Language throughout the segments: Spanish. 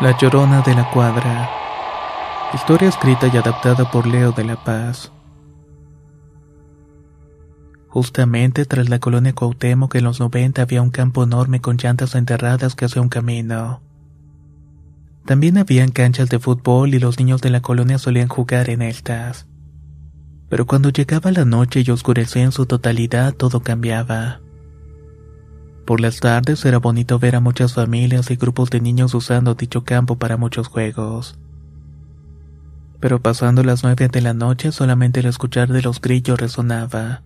La Llorona de la Cuadra. Historia escrita y adaptada por Leo de la Paz. Justamente tras la colonia Cuauhtémoc en los 90 había un campo enorme con llantas enterradas que hacía un camino. También habían canchas de fútbol y los niños de la colonia solían jugar en estas. Pero cuando llegaba la noche y oscurecía en su totalidad todo cambiaba. Por las tardes era bonito ver a muchas familias y grupos de niños usando dicho campo para muchos juegos. Pero pasando las nueve de la noche solamente el escuchar de los grillos resonaba.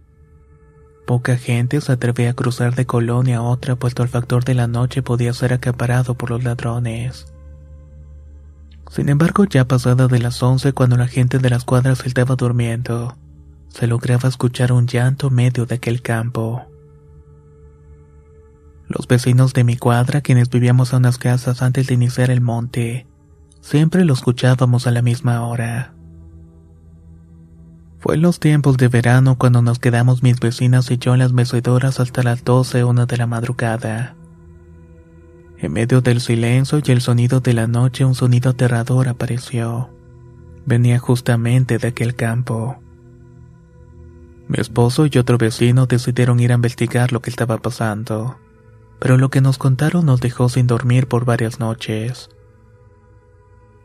Poca gente se atrevía a cruzar de colonia a otra puesto el factor de la noche podía ser acaparado por los ladrones. Sin embargo, ya pasada de las once cuando la gente de las cuadras estaba durmiendo, se lograba escuchar un llanto medio de aquel campo. Los vecinos de mi cuadra, quienes vivíamos en unas casas antes de iniciar el monte, siempre lo escuchábamos a la misma hora. Fue en los tiempos de verano cuando nos quedamos mis vecinas y yo en las mecedoras hasta las doce o una de la madrugada. En medio del silencio y el sonido de la noche un sonido aterrador apareció. Venía justamente de aquel campo. Mi esposo y otro vecino decidieron ir a investigar lo que estaba pasando pero lo que nos contaron nos dejó sin dormir por varias noches.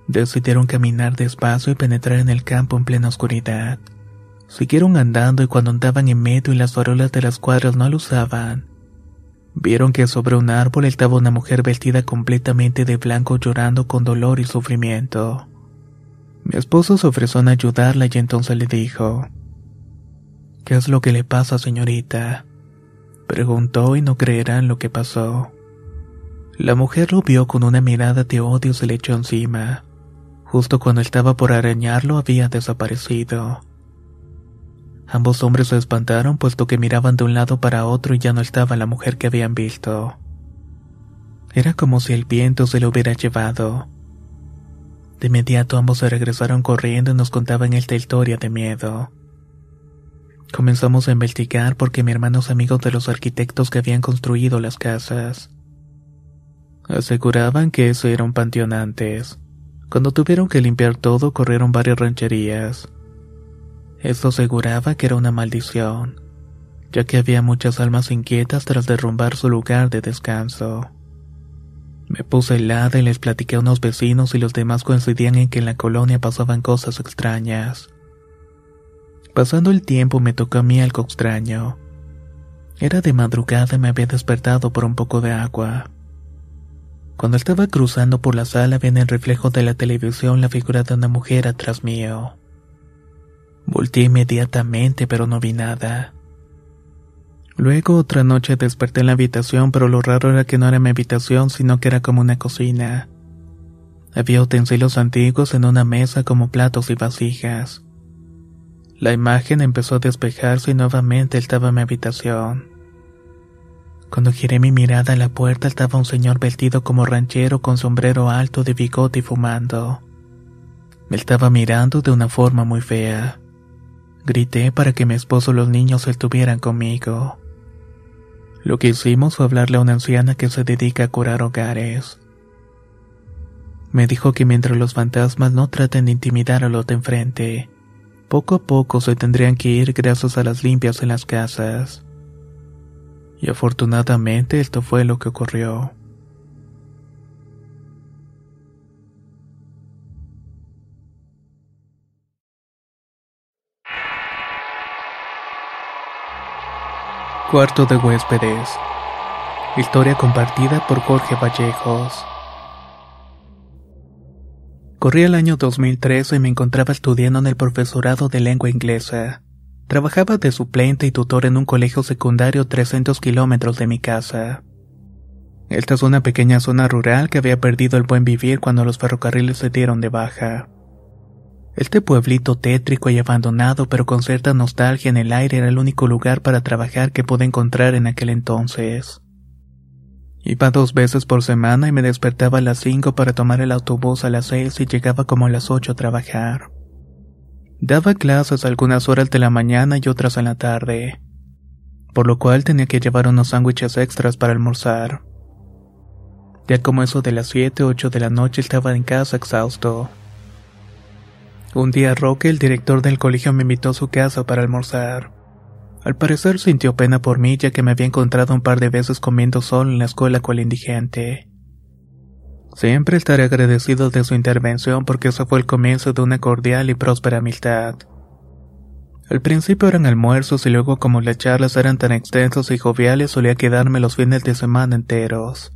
Decidieron caminar despacio y penetrar en el campo en plena oscuridad. Siguieron andando y cuando andaban en medio y las farolas de las cuadras no lo usaban, vieron que sobre un árbol estaba una mujer vestida completamente de blanco llorando con dolor y sufrimiento. Mi esposo se ofreció a ayudarla y entonces le dijo, ¿Qué es lo que le pasa, señorita? Preguntó y no creerán lo que pasó. La mujer lo vio con una mirada de odio se le echó encima. Justo cuando estaba por arañarlo había desaparecido. Ambos hombres se espantaron puesto que miraban de un lado para otro y ya no estaba la mujer que habían visto. Era como si el viento se lo hubiera llevado. De inmediato ambos se regresaron corriendo y nos contaban esta historia de miedo. Comenzamos a investigar porque mi hermano es amigo de los arquitectos que habían construido las casas. Aseguraban que eso era un panteón antes. Cuando tuvieron que limpiar todo, corrieron varias rancherías. Esto aseguraba que era una maldición, ya que había muchas almas inquietas tras derrumbar su lugar de descanso. Me puse helada y les platiqué a unos vecinos y los demás coincidían en que en la colonia pasaban cosas extrañas. Pasando el tiempo me tocó a mí algo extraño. Era de madrugada y me había despertado por un poco de agua. Cuando estaba cruzando por la sala vi en el reflejo de la televisión la figura de una mujer atrás mío. Volté inmediatamente pero no vi nada. Luego otra noche desperté en la habitación, pero lo raro era que no era mi habitación, sino que era como una cocina. Había utensilios antiguos en una mesa como platos y vasijas. La imagen empezó a despejarse y nuevamente estaba en mi habitación. Cuando giré mi mirada a la puerta estaba un señor vestido como ranchero con sombrero alto de bigote y fumando. Me estaba mirando de una forma muy fea. Grité para que mi esposo y los niños estuvieran conmigo. Lo que hicimos fue hablarle a una anciana que se dedica a curar hogares. Me dijo que mientras los fantasmas no traten de intimidar a los de enfrente, poco a poco se tendrían que ir gracias a las limpias en las casas. Y afortunadamente esto fue lo que ocurrió. Cuarto de huéspedes. Historia compartida por Jorge Vallejos. Corría el año 2013 y me encontraba estudiando en el profesorado de lengua inglesa. Trabajaba de suplente y tutor en un colegio secundario 300 kilómetros de mi casa. Esta es una pequeña zona rural que había perdido el buen vivir cuando los ferrocarriles se dieron de baja. Este pueblito tétrico y abandonado pero con cierta nostalgia en el aire era el único lugar para trabajar que pude encontrar en aquel entonces. Iba dos veces por semana y me despertaba a las cinco para tomar el autobús a las seis y llegaba como a las ocho a trabajar. Daba clases algunas horas de la mañana y otras en la tarde, por lo cual tenía que llevar unos sándwiches extras para almorzar. Ya como eso de las siete o ocho de la noche estaba en casa exhausto. Un día Roque, el director del colegio, me invitó a su casa para almorzar. Al parecer sintió pena por mí ya que me había encontrado un par de veces comiendo solo en la escuela el indigente. Siempre estaré agradecido de su intervención porque eso fue el comienzo de una cordial y próspera amistad. Al principio eran almuerzos y luego como las charlas eran tan extensos y joviales solía quedarme los fines de semana enteros.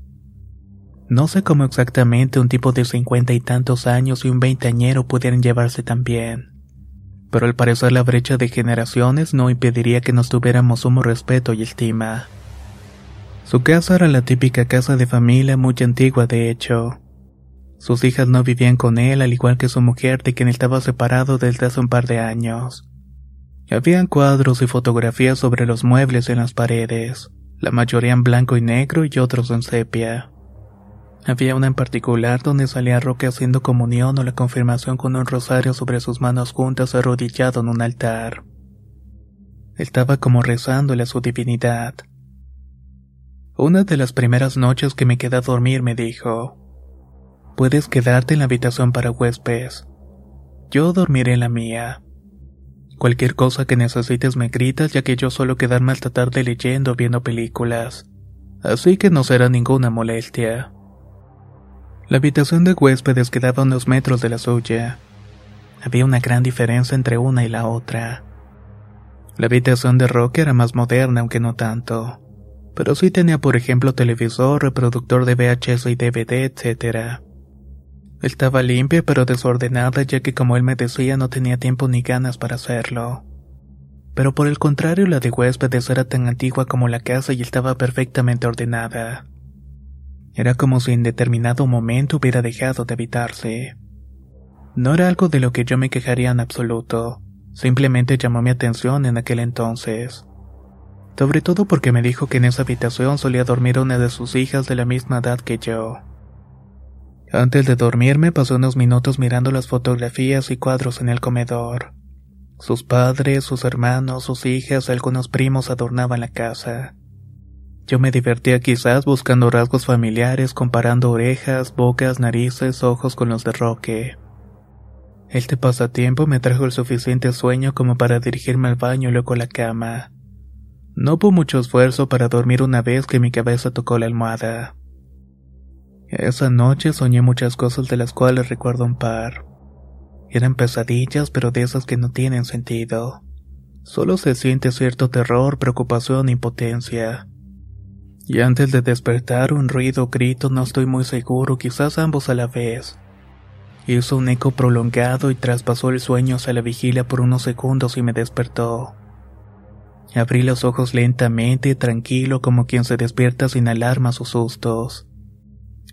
No sé cómo exactamente un tipo de cincuenta y tantos años y un veinteañero pudieran llevarse tan bien. Pero al parecer la brecha de generaciones no impediría que nos tuviéramos sumo respeto y estima. Su casa era la típica casa de familia muy antigua de hecho. Sus hijas no vivían con él al igual que su mujer de quien estaba separado desde hace un par de años. Habían cuadros y fotografías sobre los muebles en las paredes, la mayoría en blanco y negro y otros en sepia. Había una en particular donde salía Roque haciendo comunión o la confirmación con un rosario sobre sus manos juntas arrodillado en un altar. Estaba como rezándole a su divinidad. Una de las primeras noches que me quedé a dormir me dijo, Puedes quedarte en la habitación para huéspedes. Yo dormiré en la mía. Cualquier cosa que necesites me gritas ya que yo suelo quedarme hasta tarde leyendo o viendo películas. Así que no será ninguna molestia. La habitación de huéspedes quedaba a unos metros de la suya. Había una gran diferencia entre una y la otra. La habitación de Roque era más moderna, aunque no tanto. Pero sí tenía, por ejemplo, televisor, reproductor de VHS y DVD, etc. Estaba limpia pero desordenada ya que como él me decía no tenía tiempo ni ganas para hacerlo. Pero por el contrario la de huéspedes era tan antigua como la casa y estaba perfectamente ordenada. Era como si en determinado momento hubiera dejado de habitarse. No era algo de lo que yo me quejaría en absoluto, simplemente llamó mi atención en aquel entonces. Sobre todo porque me dijo que en esa habitación solía dormir una de sus hijas de la misma edad que yo. Antes de dormirme pasó unos minutos mirando las fotografías y cuadros en el comedor. Sus padres, sus hermanos, sus hijas, algunos primos adornaban la casa. Yo me divertía quizás buscando rasgos familiares, comparando orejas, bocas, narices, ojos con los de Roque. Este pasatiempo me trajo el suficiente sueño como para dirigirme al baño y luego a la cama. No hubo mucho esfuerzo para dormir una vez que mi cabeza tocó la almohada. Esa noche soñé muchas cosas de las cuales recuerdo un par. Eran pesadillas, pero de esas que no tienen sentido. Solo se siente cierto terror, preocupación e impotencia. Y antes de despertar, un ruido, grito, no estoy muy seguro, quizás ambos a la vez. Hizo un eco prolongado y traspasó el sueño hacia la vigilia por unos segundos y me despertó. Abrí los ojos lentamente, tranquilo como quien se despierta sin alarmas o sustos.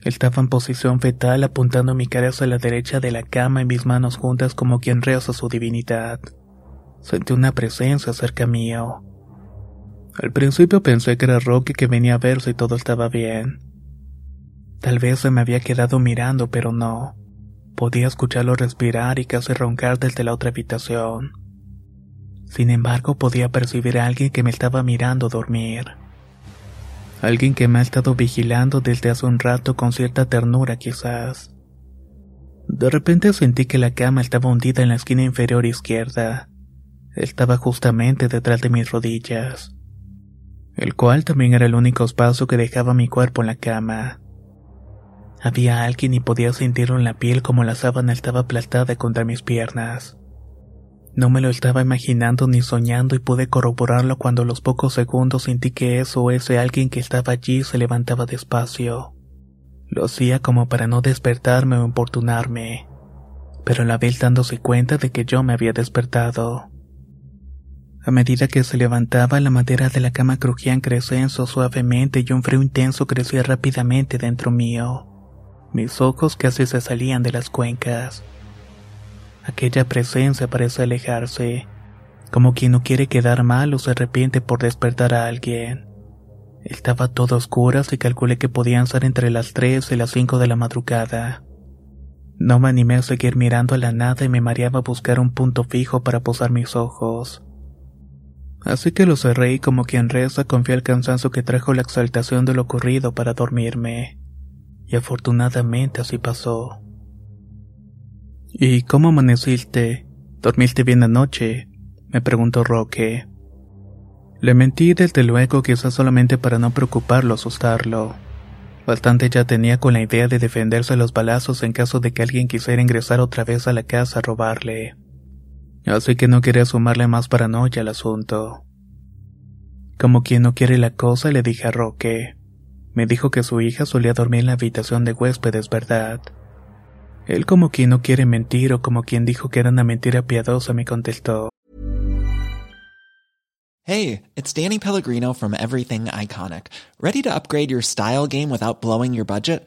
Estaba en posición fetal apuntando mi cara hacia la derecha de la cama y mis manos juntas como quien reza su divinidad. Sentí una presencia cerca mío. Al principio pensé que era Rocky que venía a ver si todo estaba bien. Tal vez se me había quedado mirando, pero no. Podía escucharlo respirar y casi roncar desde la otra habitación. Sin embargo, podía percibir a alguien que me estaba mirando dormir. Alguien que me ha estado vigilando desde hace un rato con cierta ternura quizás. De repente sentí que la cama estaba hundida en la esquina inferior izquierda. Estaba justamente detrás de mis rodillas, el cual también era el único espacio que dejaba mi cuerpo en la cama. Había alguien y podía sentirlo en la piel como la sábana estaba aplastada contra mis piernas. No me lo estaba imaginando ni soñando y pude corroborarlo cuando a los pocos segundos sentí que eso o ese alguien que estaba allí se levantaba despacio. Lo hacía como para no despertarme o importunarme, pero a la vez dándose cuenta de que yo me había despertado. A medida que se levantaba, la madera de la cama crujía en crescenzo suavemente y un frío intenso crecía rápidamente dentro mío. Mis ojos casi se salían de las cuencas. Aquella presencia parece alejarse, como quien no quiere quedar mal o se arrepiente por despertar a alguien. Estaba todo oscuro y calculé que podían ser entre las 3 y las 5 de la madrugada. No me animé a seguir mirando a la nada y me mareaba a buscar un punto fijo para posar mis ojos. Así que lo cerré y como quien reza confié al cansancio que trajo la exaltación de lo ocurrido para dormirme. Y afortunadamente así pasó. ¿Y cómo amaneciste? ¿Dormiste bien anoche? me preguntó Roque. Le mentí desde luego quizás solamente para no preocuparlo asustarlo. Bastante ya tenía con la idea de defenderse los balazos en caso de que alguien quisiera ingresar otra vez a la casa a robarle. Así que no quería sumarle más paranoia al asunto. Como quien no quiere la cosa, le dije a Roque. Me dijo que su hija solía dormir en la habitación de huéspedes, ¿verdad? Él como quien no quiere mentir o como quien dijo que era una mentira piadosa me contestó. Hey, it's Danny Pellegrino from Everything Iconic. ¿Ready to upgrade your style game without blowing your budget?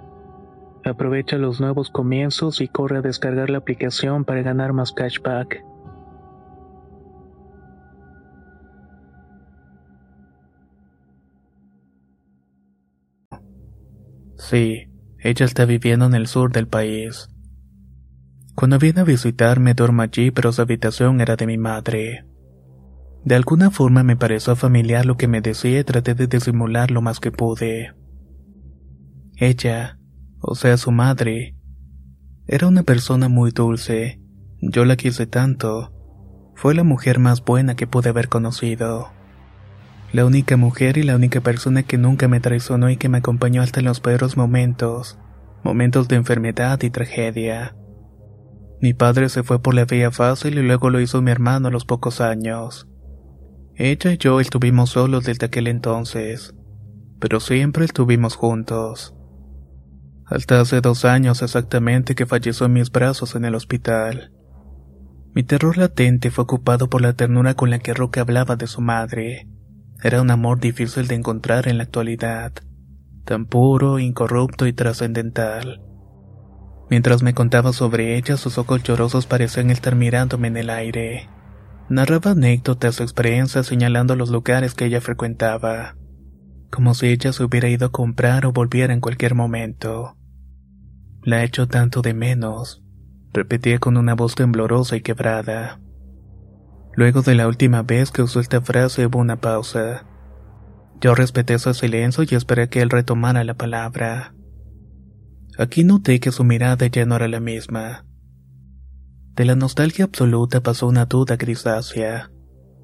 Aprovecha los nuevos comienzos y corre a descargar la aplicación para ganar más cashback. Sí, ella está viviendo en el sur del país. Cuando viene a visitarme duermo allí, pero su habitación era de mi madre. De alguna forma me pareció familiar lo que me decía y traté de disimular lo más que pude. Ella, o sea su madre. Era una persona muy dulce, yo la quise tanto, fue la mujer más buena que pude haber conocido. La única mujer y la única persona que nunca me traicionó y que me acompañó hasta en los peores momentos, momentos de enfermedad y tragedia. Mi padre se fue por la vía fácil y luego lo hizo mi hermano a los pocos años. Ella y yo estuvimos solos desde aquel entonces, pero siempre estuvimos juntos hasta hace dos años exactamente que falleció en mis brazos en el hospital. Mi terror latente fue ocupado por la ternura con la que Roque hablaba de su madre. Era un amor difícil de encontrar en la actualidad, tan puro, incorrupto y trascendental. Mientras me contaba sobre ella, sus ojos llorosos parecían estar mirándome en el aire. Narraba anécdotas o experiencias señalando los lugares que ella frecuentaba, como si ella se hubiera ido a comprar o volviera en cualquier momento. La hecho tanto de menos, repetía con una voz temblorosa y quebrada. Luego de la última vez que usó esta frase hubo una pausa. Yo respeté su silencio y esperé que él retomara la palabra. Aquí noté que su mirada ya no era la misma. De la nostalgia absoluta pasó una duda grisácea.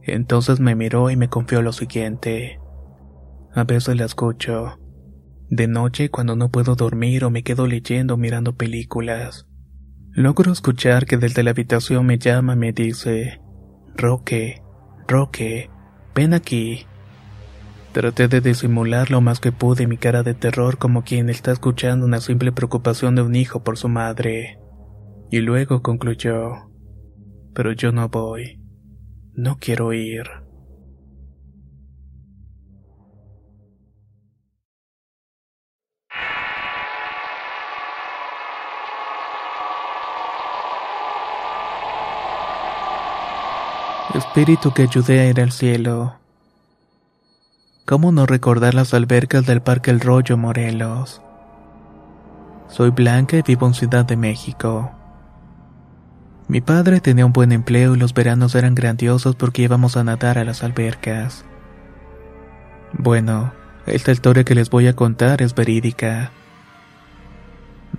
Entonces me miró y me confió lo siguiente. A veces la escucho. De noche, cuando no puedo dormir o me quedo leyendo o mirando películas, logro escuchar que desde la habitación me llama y me dice, Roque, Roque, ven aquí. Traté de disimular lo más que pude mi cara de terror como quien está escuchando una simple preocupación de un hijo por su madre. Y luego concluyó, pero yo no voy, no quiero ir. Espíritu que ayudé a ir al cielo. ¿Cómo no recordar las albercas del Parque El Rollo Morelos? Soy Blanca y vivo en Ciudad de México. Mi padre tenía un buen empleo y los veranos eran grandiosos porque íbamos a nadar a las albercas. Bueno, esta historia que les voy a contar es verídica.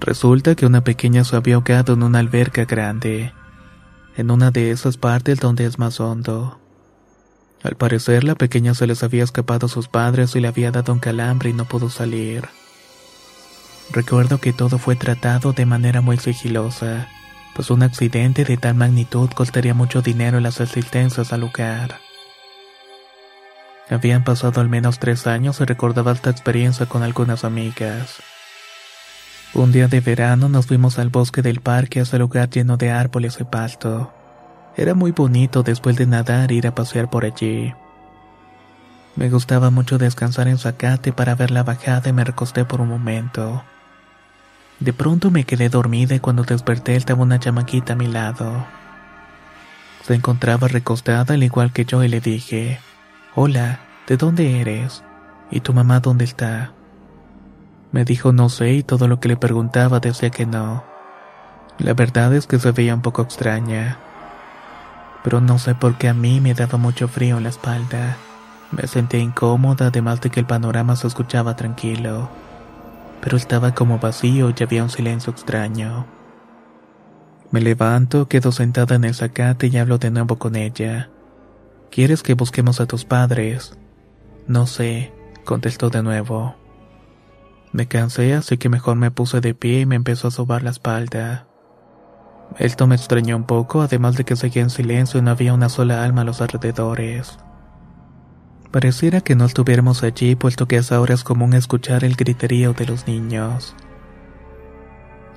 Resulta que una pequeña se había ahogado en una alberca grande en una de esas partes donde es más hondo. Al parecer la pequeña se les había escapado a sus padres y le había dado un calambre y no pudo salir. Recuerdo que todo fue tratado de manera muy sigilosa, pues un accidente de tal magnitud costaría mucho dinero en las asistencias al lugar. Habían pasado al menos tres años y recordaba esta experiencia con algunas amigas. Un día de verano nos fuimos al bosque del parque a ese lugar lleno de árboles y pasto. Era muy bonito después de nadar ir a pasear por allí. Me gustaba mucho descansar en Zacate para ver la bajada y me recosté por un momento. De pronto me quedé dormida y cuando desperté estaba una chamaquita a mi lado. Se encontraba recostada al igual que yo y le dije, Hola, ¿de dónde eres? ¿Y tu mamá dónde está? Me dijo no sé y todo lo que le preguntaba decía que no. La verdad es que se veía un poco extraña. Pero no sé por qué a mí me daba mucho frío en la espalda. Me sentía incómoda además de que el panorama se escuchaba tranquilo. Pero estaba como vacío y había un silencio extraño. Me levanto, quedo sentada en el zacate y hablo de nuevo con ella. ¿Quieres que busquemos a tus padres? No sé, contestó de nuevo. Me cansé, así que mejor me puse de pie y me empezó a sobar la espalda. Esto me extrañó un poco, además de que seguía en silencio y no había una sola alma a los alrededores. Pareciera que no estuviéramos allí, puesto que a esa hora es común escuchar el griterío de los niños.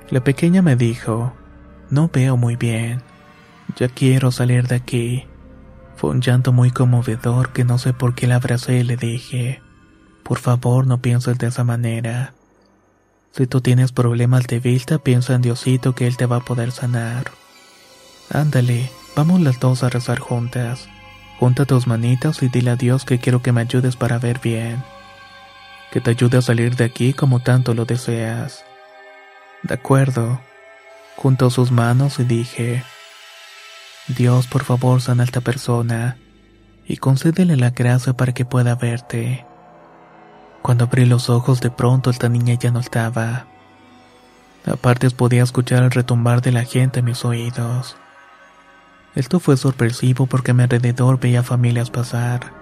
La pequeña me dijo, no veo muy bien, ya quiero salir de aquí. Fue un llanto muy conmovedor que no sé por qué la abracé y le dije, por favor no pienses de esa manera. Si tú tienes problemas de vista, piensa en Diosito que Él te va a poder sanar. Ándale, vamos las dos a rezar juntas. Junta tus manitas y dile a Dios que quiero que me ayudes para ver bien. Que te ayude a salir de aquí como tanto lo deseas. De acuerdo. Juntó sus manos y dije, Dios, por favor, sana a esta persona y concédele la gracia para que pueda verte. Cuando abrí los ojos de pronto esta niña ya no estaba. Aparte podía escuchar el retumbar de la gente en mis oídos. Esto fue sorpresivo porque a mi alrededor veía familias pasar,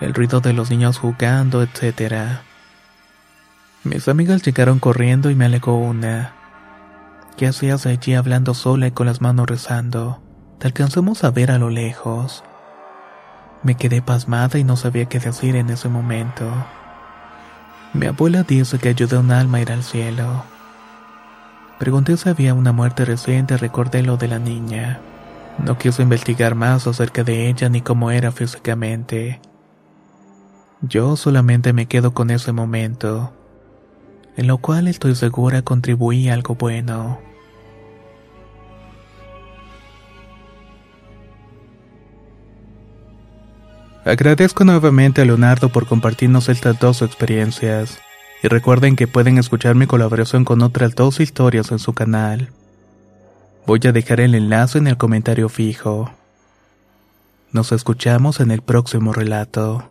el ruido de los niños jugando, etc. Mis amigas llegaron corriendo y me alegó una. ¿Qué hacías allí hablando sola y con las manos rezando? Te alcanzamos a ver a lo lejos. Me quedé pasmada y no sabía qué decir en ese momento. Mi abuela dice que ayudé a un alma a ir al cielo. Pregunté si había una muerte reciente recordé lo de la niña. No quise investigar más acerca de ella ni cómo era físicamente. Yo solamente me quedo con ese momento, en lo cual estoy segura contribuí a algo bueno. Agradezco nuevamente a Leonardo por compartirnos estas dos experiencias. Y recuerden que pueden escuchar mi colaboración con otras dos historias en su canal. Voy a dejar el enlace en el comentario fijo. Nos escuchamos en el próximo relato.